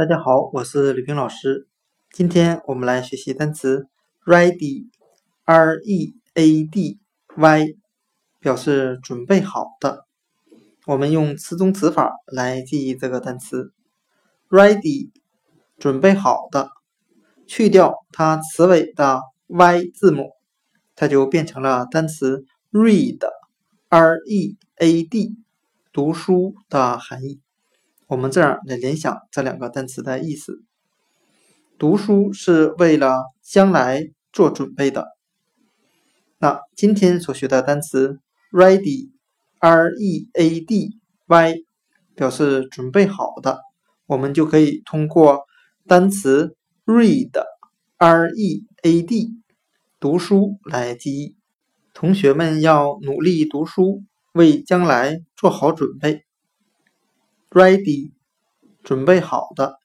大家好，我是吕冰老师。今天我们来学习单词 ready，r-e-a-d-y，表示准备好的。我们用词中词法来记忆这个单词 ready，准备好的，去掉它词尾的 y 字母，它就变成了单词 read，r-e-a-d，读书的含义。我们这样来联想这两个单词的意思：读书是为了将来做准备的。那今天所学的单词 ready，r-e-a-d-y，表示准备好的，我们就可以通过单词 read，r-e-a-d，读书来记忆。同学们要努力读书，为将来做好准备。ready，准备好的。